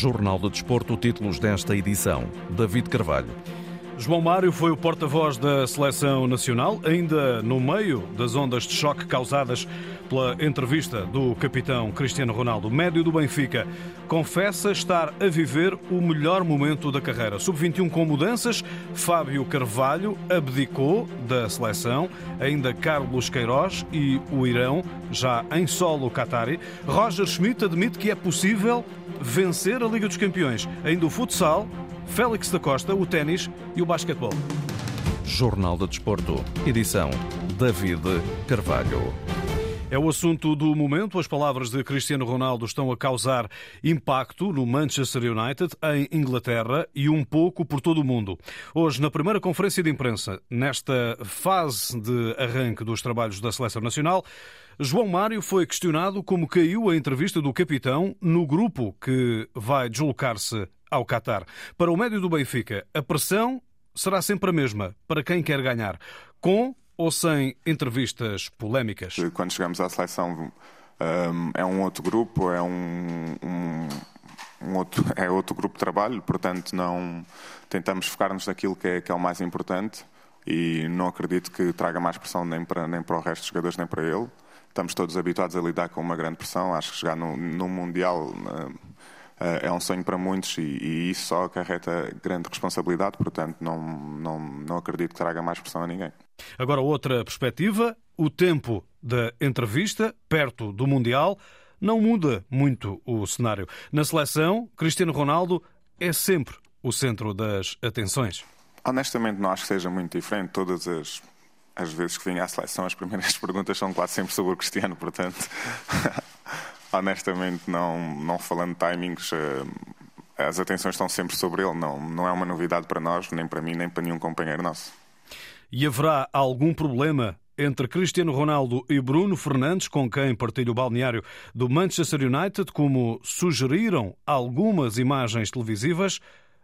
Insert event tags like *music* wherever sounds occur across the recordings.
Jornal de Desporto, títulos desta edição. David Carvalho. João Mário foi o porta-voz da seleção nacional, ainda no meio das ondas de choque causadas pela entrevista do capitão Cristiano Ronaldo, médio do Benfica. Confessa estar a viver o melhor momento da carreira. Sub-21 com mudanças, Fábio Carvalho abdicou da seleção, ainda Carlos Queiroz e o Irão, já em solo Qatari. Roger Schmidt admite que é possível vencer a Liga dos Campeões. Ainda o futsal, Félix da Costa, o ténis e o basquetebol. Jornal de Desporto, edição David Carvalho. É o assunto do momento. As palavras de Cristiano Ronaldo estão a causar impacto no Manchester United, em Inglaterra e um pouco por todo o mundo. Hoje, na primeira conferência de imprensa, nesta fase de arranque dos trabalhos da Seleção Nacional, João Mário foi questionado como caiu a entrevista do capitão no grupo que vai deslocar-se ao Qatar. Para o médio do Benfica, a pressão será sempre a mesma para quem quer ganhar, com ou sem entrevistas polémicas? Quando chegamos à seleção um, é um outro grupo, é um, um, um, outro, *laughs* é outro grupo de trabalho, portanto não tentamos focar-nos naquilo que é, que é o mais importante e não acredito que traga mais pressão nem para, nem para o resto dos jogadores nem para ele. Estamos todos habituados a lidar com uma grande pressão. Acho que chegar no, no Mundial eh, é um sonho para muitos e, e, isso só acarreta grande responsabilidade, portanto não, não, não acredito que traga mais pressão a ninguém. Agora, outra perspectiva: o tempo da entrevista, perto do Mundial, não muda muito o cenário. Na seleção, Cristiano Ronaldo é sempre o centro das atenções. Honestamente, não acho que seja muito diferente. Todas as, as vezes que vim à seleção, as primeiras *laughs* perguntas são quase sempre sobre o Cristiano, portanto. Honestamente, não, não falando de timings, eh, as atenções estão sempre sobre ele. Não, não é uma novidade para nós, nem para mim, nem para nenhum companheiro nosso. E haverá algum problema entre Cristiano Ronaldo e Bruno Fernandes, com quem partilha o balneário do Manchester United, como sugeriram algumas imagens televisivas?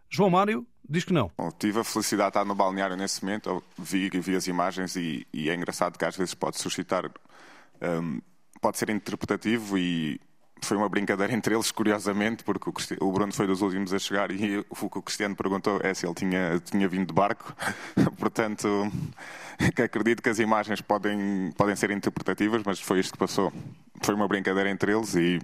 João Mário diz que não. Bom, tive a felicidade de estar no balneário nesse momento, eu vi, vi as imagens e, e, é engraçado que às vezes pode suscitar um, pode ser interpretativo e foi uma brincadeira entre eles, curiosamente, porque o Bruno foi dos últimos a chegar e o que o Cristiano perguntou é se ele tinha, tinha vindo de barco. *laughs* Portanto, que acredito que as imagens podem, podem ser interpretativas, mas foi isto que passou. Foi uma brincadeira entre eles e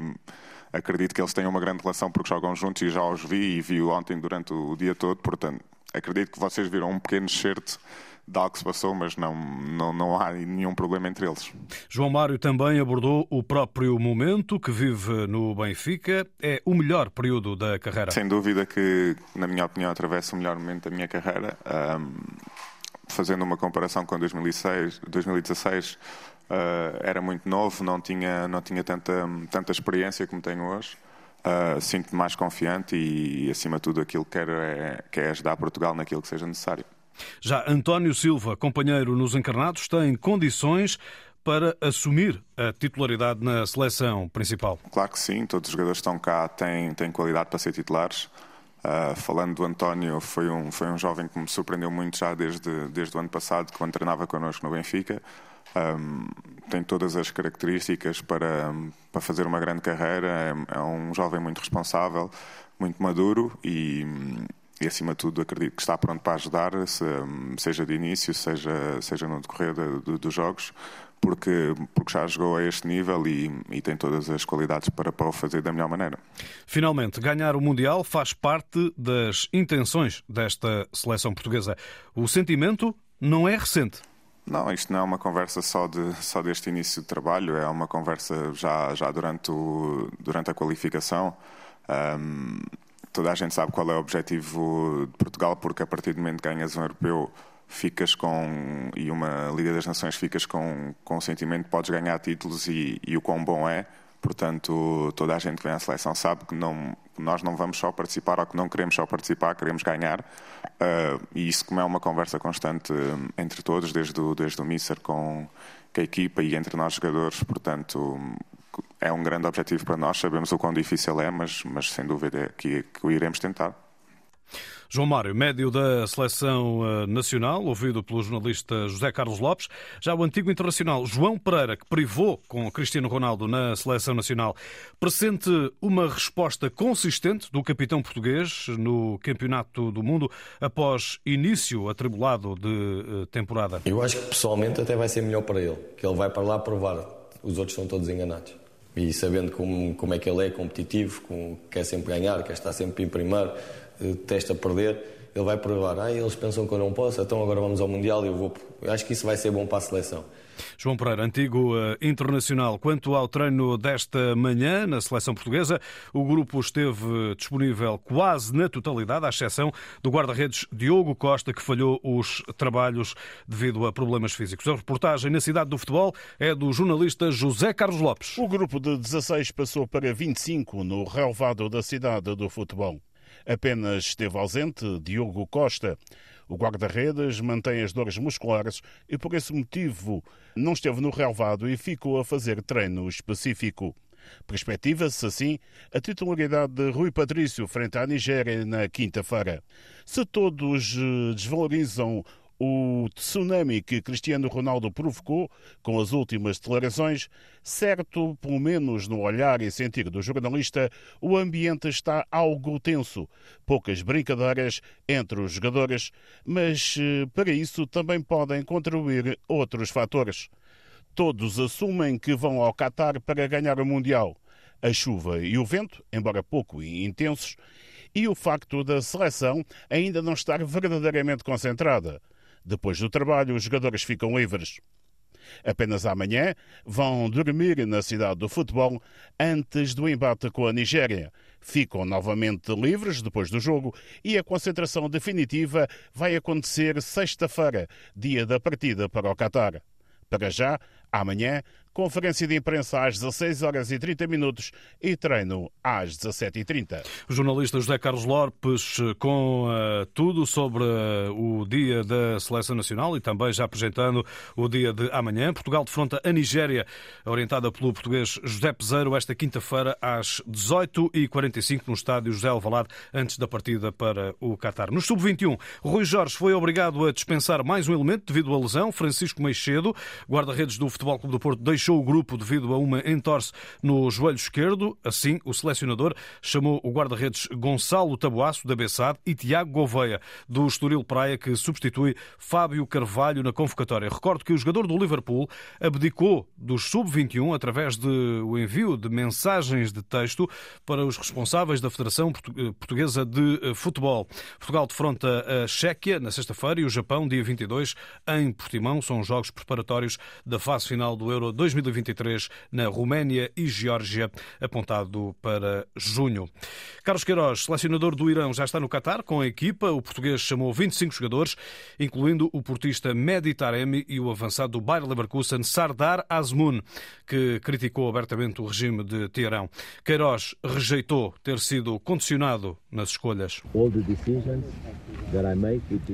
acredito que eles têm uma grande relação porque jogam juntos e já os vi e vi ontem durante o dia todo. Portanto, acredito que vocês viram um pequeno certo de algo que se passou, mas não, não, não há nenhum problema entre eles. João Mário também abordou o próprio momento que vive no Benfica. É o melhor período da carreira? Sem dúvida que, na minha opinião, atravessa o melhor momento da minha carreira. Um, fazendo uma comparação com 2006, 2016, uh, era muito novo, não tinha, não tinha tanta, tanta experiência como tenho hoje. Uh, Sinto-me mais confiante e, acima de tudo, aquilo que quero é, que é ajudar Portugal naquilo que seja necessário. Já António Silva, companheiro nos encarnados, tem condições para assumir a titularidade na seleção principal? Claro que sim, todos os jogadores que estão cá têm, têm qualidade para ser titulares. Uh, falando do António, foi um, foi um jovem que me surpreendeu muito já desde, desde o ano passado, quando treinava connosco no Benfica. Um, tem todas as características para, para fazer uma grande carreira, é, é um jovem muito responsável, muito maduro e, e acima de tudo acredito que está pronto para ajudar, seja de início, seja, seja no decorrer de, de, dos jogos, porque, porque já jogou a este nível e, e tem todas as qualidades para, para o fazer da melhor maneira. Finalmente, ganhar o Mundial faz parte das intenções desta seleção portuguesa. O sentimento não é recente. Não, isto não é uma conversa só, de, só deste início de trabalho, é uma conversa já, já durante, o, durante a qualificação. Um, toda a gente sabe qual é o objetivo de Portugal, porque a partir do momento que ganhas um europeu, ficas com, e uma Liga das Nações, ficas com, com o sentimento que podes ganhar títulos e, e o quão bom é. Portanto, toda a gente que vem à seleção sabe que não, nós não vamos só participar ou que não queremos só participar, queremos ganhar. Uh, e isso, como é uma conversa constante entre todos, desde o, desde o Mister com, com a equipa e entre nós jogadores. Portanto, é um grande objetivo para nós, sabemos o quão difícil é, mas, mas sem dúvida é que, que o iremos tentar. João Mário, médio da seleção eh, nacional, ouvido pelo jornalista José Carlos Lopes. Já o antigo internacional João Pereira, que privou com Cristiano Ronaldo na seleção nacional, pressente uma resposta consistente do capitão português no Campeonato do Mundo após início atribulado de eh, temporada. Eu acho que pessoalmente até vai ser melhor para ele, que ele vai para lá provar. Os outros são todos enganados. E sabendo como, como é que ele é, competitivo, como, quer sempre ganhar, quer estar sempre em primeiro testa perder, ele vai provar, ah, eles pensam que eu não posso, então agora vamos ao Mundial e eu vou. Eu acho que isso vai ser bom para a seleção. João Pereira, antigo uh, internacional. Quanto ao treino desta manhã na seleção portuguesa, o grupo esteve disponível quase na totalidade, à exceção do guarda-redes Diogo Costa, que falhou os trabalhos devido a problemas físicos. A reportagem na cidade do futebol é do jornalista José Carlos Lopes. O grupo de 16 passou para 25 no relevado da cidade do futebol. Apenas esteve ausente Diogo Costa. O guarda-redes mantém as dores musculares e, por esse motivo, não esteve no relevado e ficou a fazer treino específico. Perspectiva-se, assim, a titularidade de Rui Patrício frente à Nigéria na quinta-feira. Se todos eh, desvalorizam o tsunami que Cristiano Ronaldo provocou com as últimas declarações, certo, pelo menos no olhar e sentir do jornalista, o ambiente está algo tenso. Poucas brincadeiras entre os jogadores, mas eh, para isso também podem contribuir outros fatores. Todos assumem que vão ao Qatar para ganhar o Mundial. A chuva e o vento, embora pouco intensos, e o facto da seleção ainda não estar verdadeiramente concentrada. Depois do trabalho, os jogadores ficam livres. Apenas amanhã vão dormir na cidade do futebol antes do embate com a Nigéria. Ficam novamente livres depois do jogo e a concentração definitiva vai acontecer sexta-feira, dia da partida para o Qatar. Para já, amanhã, conferência de imprensa às 16 horas e 30 minutos e treino às 17h30. O jornalista José Carlos Lopes com uh, tudo sobre uh, o dia da Seleção Nacional e também já apresentando o dia de amanhã. Portugal defronta a Nigéria, orientada pelo português José Peseiro, esta quinta-feira às 18h45 no estádio José Alvalade, antes da partida para o Qatar. No Sub-21, Rui Jorge foi obrigado a dispensar mais um elemento devido à lesão. Francisco Meixedo, guarda-redes do Futebol Clube do Porto, deixou o grupo devido a uma entorse no joelho esquerdo. Assim, o selecionador chamou o guarda-redes Gonçalo Taboaço, da Bessade, e Tiago Gouveia, do Estoril Praia, que substitui Fábio Carvalho na convocatória. Recordo que o jogador do Liverpool abdicou dos sub-21 através do envio de mensagens de texto para os responsáveis da Federação Portuguesa de Futebol. Portugal defronta a Chequia na sexta-feira e o Japão, dia 22, em Portimão. São jogos preparatórios da fase final do Euro 2020. 2023 na Roménia e Geórgia, apontado para junho. Carlos Queiroz, selecionador do Irão, já está no Qatar com a equipa. O português chamou 25 jogadores, incluindo o portista Mehdi Taremi e o avançado do Bayer Leverkusen, Sardar Azmoun, que criticou abertamente o regime de Teherão. Queiroz rejeitou ter sido condicionado nas escolhas.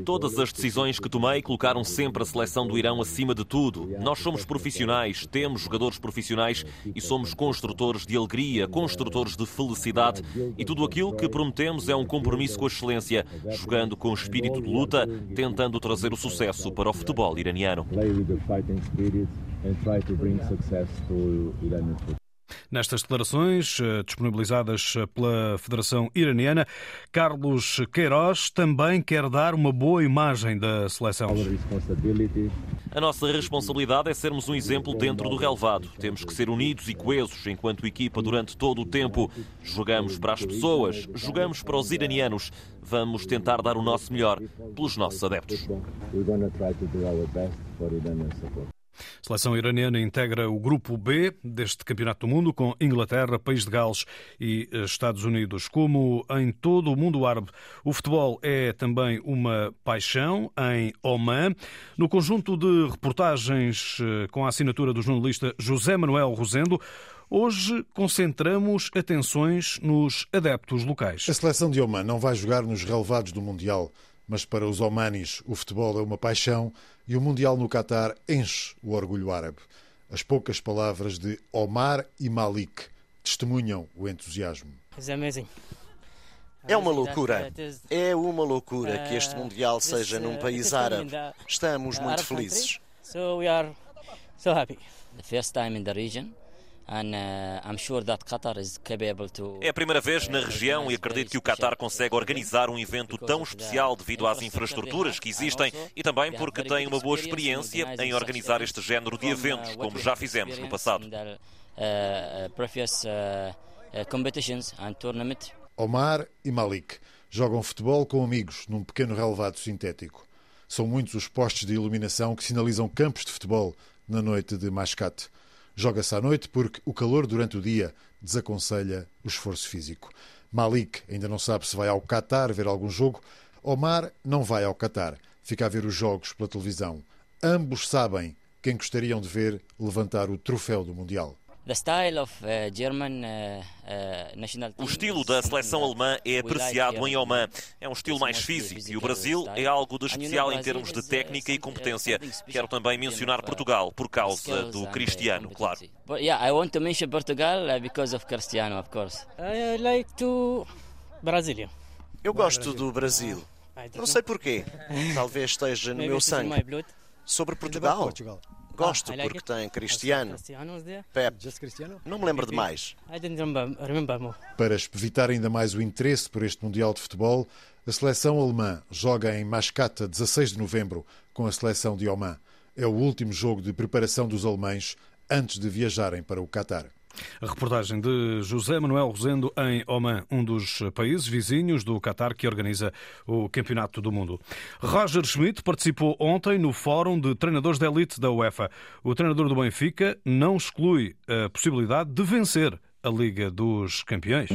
Todas as decisões que tomei colocaram sempre a seleção do Irão acima de tudo. Nós somos profissionais, temos jogadores profissionais e somos construtores de alegria, construtores de felicidade. E tudo aquilo que prometemos é um compromisso com a excelência, jogando com espírito de luta, tentando trazer o sucesso para o futebol iraniano. Nestas declarações eh, disponibilizadas eh, pela Federação Iraniana, Carlos Queiroz também quer dar uma boa imagem da seleção. A nossa responsabilidade é sermos um exemplo dentro do relevado. Temos que ser unidos e coesos enquanto equipa durante todo o tempo. Jogamos para as pessoas, jogamos para os iranianos. Vamos tentar dar o nosso melhor pelos nossos adeptos. A seleção iraniana integra o grupo B deste Campeonato do Mundo com Inglaterra, País de Gales e eh, Estados Unidos. Como em todo o mundo árabe, o futebol é também uma paixão em Oman. No conjunto de reportagens eh, com a assinatura do jornalista José Manuel Rosendo, Hoje concentramos atenções nos adeptos locais. A seleção de Oman não vai jogar nos relevados do Mundial, mas para os omanis o futebol é uma paixão e o Mundial no Qatar enche o orgulho árabe. As poucas palavras de Omar e Malik testemunham o entusiasmo. É uma loucura. É uma loucura que este Mundial seja num país árabe. Estamos muito felizes. The first time in the region. É a primeira vez na região e acredito que o Qatar consegue organizar um evento tão especial devido às infraestruturas que existem e também porque tem uma boa experiência em organizar este género de eventos, como já fizemos no passado. Omar e Malik jogam futebol com amigos num pequeno relevado sintético. São muitos os postes de iluminação que sinalizam campos de futebol na noite de Mascate. Joga-se à noite porque o calor durante o dia desaconselha o esforço físico. Malik ainda não sabe se vai ao Qatar ver algum jogo. Omar não vai ao Qatar, fica a ver os jogos pela televisão. Ambos sabem quem gostariam de ver levantar o troféu do Mundial. Uh, uh, o estilo da seleção alemã é apreciado em Oman. É um estilo mais físico e o Brasil é algo de especial em termos de técnica e competência. Quero também mencionar Portugal por causa do Cristiano, claro. Yeah, I want to mention Portugal because of Cristiano, of course. I like to Brazilian. Eu gosto do Brasil. Não sei porquê. *laughs* Talvez esteja no meu sangue. Sobre Portugal. Gosto porque tem Cristiano, Pep. Não me lembro de mais. Para evitar ainda mais o interesse por este Mundial de Futebol, a seleção alemã joga em Mascata 16 de novembro com a seleção de Oman. É o último jogo de preparação dos alemães antes de viajarem para o Qatar. A reportagem de José Manuel Rosendo em Oman, um dos países vizinhos do Qatar que organiza o Campeonato do Mundo. Roger Schmidt participou ontem no Fórum de Treinadores de Elite da UEFA. O treinador do Benfica não exclui a possibilidade de vencer a Liga dos Campeões.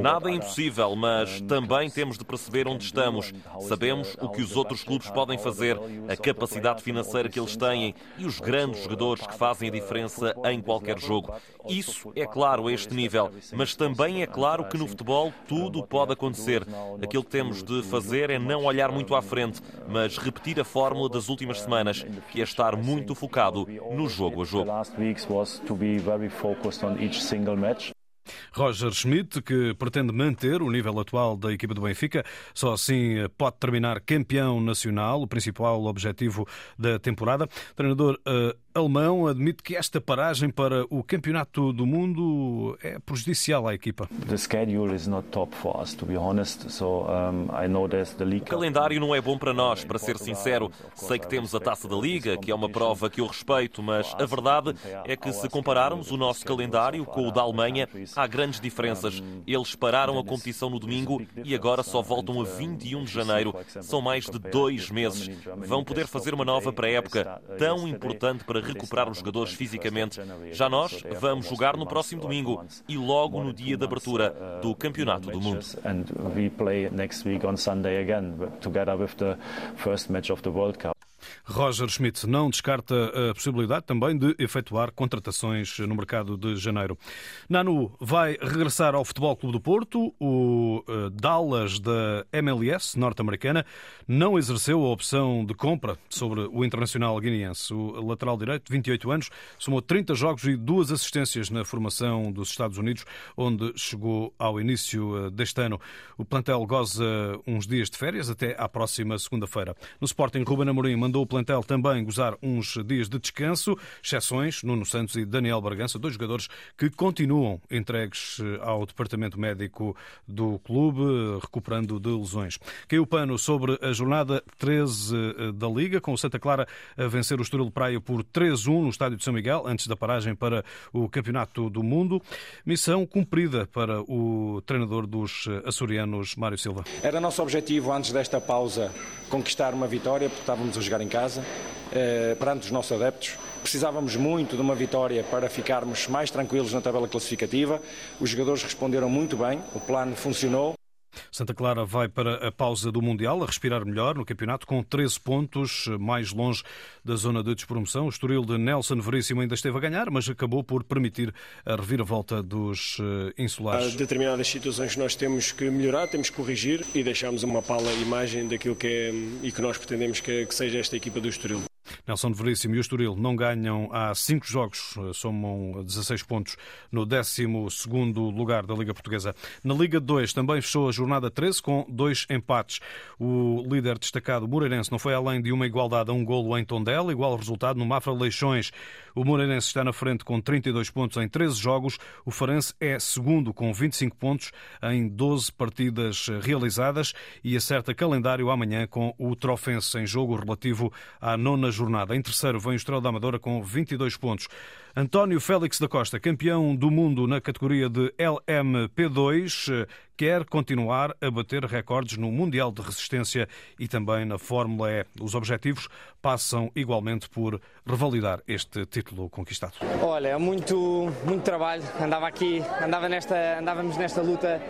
Nada é impossível, mas também temos de perceber onde estamos. Sabemos o que os outros clubes podem fazer, a capacidade financeira que eles têm e os grandes jogadores que fazem a diferença em qualquer jogo. Isso é claro a este nível, mas também é claro que no futebol tudo pode acontecer. Aquilo que temos de fazer é não olhar muito à frente, mas repetir a fórmula das últimas semanas, que é estar muito focado no jogo a jogo. Roger Schmidt, que pretende manter o nível atual da equipa do Benfica, só assim pode terminar campeão nacional, o principal objetivo da temporada. Treinador uh, alemão admite que esta paragem para o Campeonato do Mundo é prejudicial à equipa. O calendário não é bom para nós, para ser sincero. Sei que temos a Taça da Liga, que é uma prova que eu respeito, mas a verdade é que se compararmos o nosso calendário com o da Alemanha, há grandes diferenças. Eles pararam a competição no domingo e agora só voltam a 21 de janeiro. São mais de dois meses. Vão poder fazer uma nova pré-época tão importante para recuperar os jogadores fisicamente. Já nós vamos jogar no próximo domingo e logo no dia de abertura do Campeonato do Mundo. Roger Schmidt não descarta a possibilidade também de efetuar contratações no mercado de janeiro. Nanu vai regressar ao Futebol Clube do Porto. O eh, Dallas da MLS norte-americana não exerceu a opção de compra sobre o internacional guineense. O lateral direito, 28 anos, somou 30 jogos e duas assistências na formação dos Estados Unidos, onde chegou ao início eh, deste ano. O plantel goza uns dias de férias até à próxima segunda-feira. No Sporting, Ruben Amorim mandou o plantel também gozar uns dias de descanso, exceções Nuno Santos e Daniel Bargança, dois jogadores que continuam entregues eh, ao departamento médico do clube, recuperando de lesões. Caiu o pano sobre a jornada 13 eh, da Liga, com o Santa Clara a vencer o Estoril Praia por 3-1 no estádio de São Miguel, antes da paragem para o Campeonato do Mundo. Missão cumprida para o treinador dos eh, açorianos, Mário Silva. Era nosso objetivo, antes desta pausa, conquistar uma vitória, porque estávamos a jogar em casa, eh, perante os nossos adeptos. Precisávamos muito de uma vitória para ficarmos mais tranquilos na tabela classificativa. Os jogadores responderam muito bem, o plano funcionou. Santa Clara vai para a pausa do Mundial a respirar melhor no campeonato com 13 pontos, mais longe da zona de despromoção. O Estoril de Nelson Veríssimo ainda esteve a ganhar, mas acabou por permitir a reviravolta dos eh, insulares. Há determinadas situações que nós temos que melhorar, temos que corrigir e deixamos uma pala imagem daquilo que é e que nós pretendemos que, que seja esta equipa do Estoril. Nelson de Veríssimo e o Estoril não ganham há cinco jogos, somam 16 pontos no 12 lugar da Liga Portuguesa. Na Liga 2 também fechou a jornada 13 com dois empates. O líder destacado Moreirense não foi além de uma igualdade a um golo em Tondela, igual resultado no Mafra Leixões. O Moreirense está na frente com 32 pontos em 13 jogos. O Farense é segundo com 25 pontos em 12 partidas realizadas e acerta calendário amanhã com o Trofense em jogo relativo à nona jornada. Em terceiro vem o Estrela da Amadora com 22 pontos. António Félix da Costa, campeão do mundo na categoria de LMP2, quer continuar a bater recordes no Mundial de Resistência e também na Fórmula E. Os objetivos passam igualmente por revalidar este título conquistado. Olha, é muito, muito trabalho. Andava aqui, andava nesta, andávamos nesta luta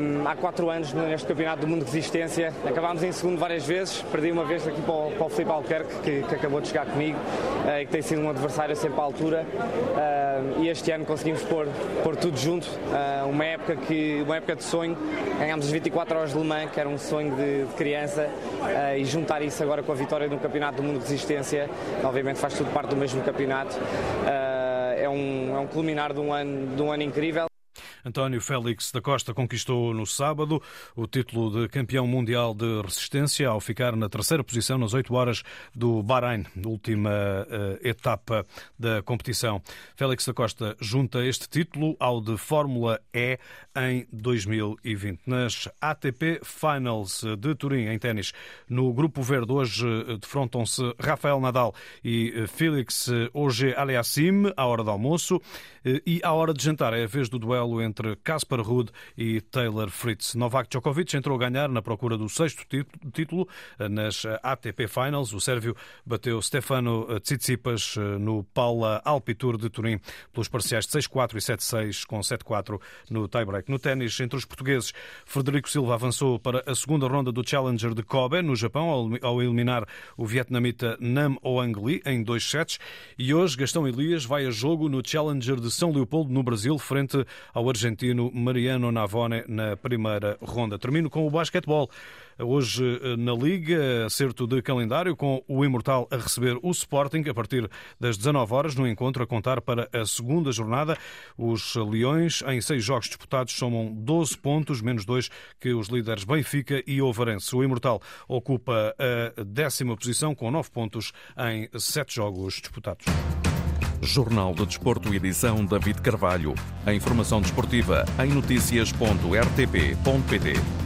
um, há quatro anos neste Campeonato do Mundo de Resistência. Acabámos em segundo várias vezes, perdi uma vez aqui para o, para o Felipe Albuquerque, que, que, acabou de chegar comigo uh, e que tem sido um adversário sempre à altura. Uh, e este ano conseguimos pôr, pôr tudo junto. Uh, uma, época que, uma época de sonho. Ganhámos as 24 horas de Le Mans, que era um sonho de, de criança, e juntar isso agora com a vitória no Campeonato do Mundo de Resistência, obviamente faz tudo parte do mesmo campeonato. é, um, é um culminar de um ano, de um ano incrível. António Félix da Costa conquistou no sábado o título de campeão mundial de resistência ao ficar na terceira posição nas 8 horas do Bahrein, última uh, etapa da competição. Félix da Costa junta este título ao de Fórmula E em 2020. Nas ATP Finals de Turim, em ténis, no Grupo Verde, hoje eh, defrontam-se Rafael Nadal e eh, Félix Auger Aliassime à hora do almoço e à hora de jantar é a vez do duelo entre entre Kaspar Ruud e Taylor Fritz. Novak Djokovic entrou a ganhar na procura do sexto título nas ATP Finals. O sérvio bateu Stefano Tsitsipas no Paula Alpitour de Turim pelos parciais de 6-4 e 7-6 com 7-4 no tiebreak. No ténis, entre os portugueses, Frederico Silva avançou para a segunda ronda do Challenger de Kobe, no Japão, ao eliminar o vietnamita Nam Oang Lee em dois sets. E hoje, Gastão Elias vai a jogo no Challenger de São Leopoldo, no Brasil, frente ao argentino argentino Mariano Navone na primeira ronda. Termino com o basquetebol. Hoje eh, na Liga, acerto de calendário com o Imortal a receber o Sporting a partir das 19 horas no encontro a contar para a segunda jornada. Os Leões, em seis jogos disputados, somam 12 pontos, menos dois que os líderes Benfica e Ovarense. O Imortal ocupa a décima posição com nove pontos em sete jogos disputados. Jornal do Desporto, edição David Carvalho. A informação desportiva em notícias.rtp.pt.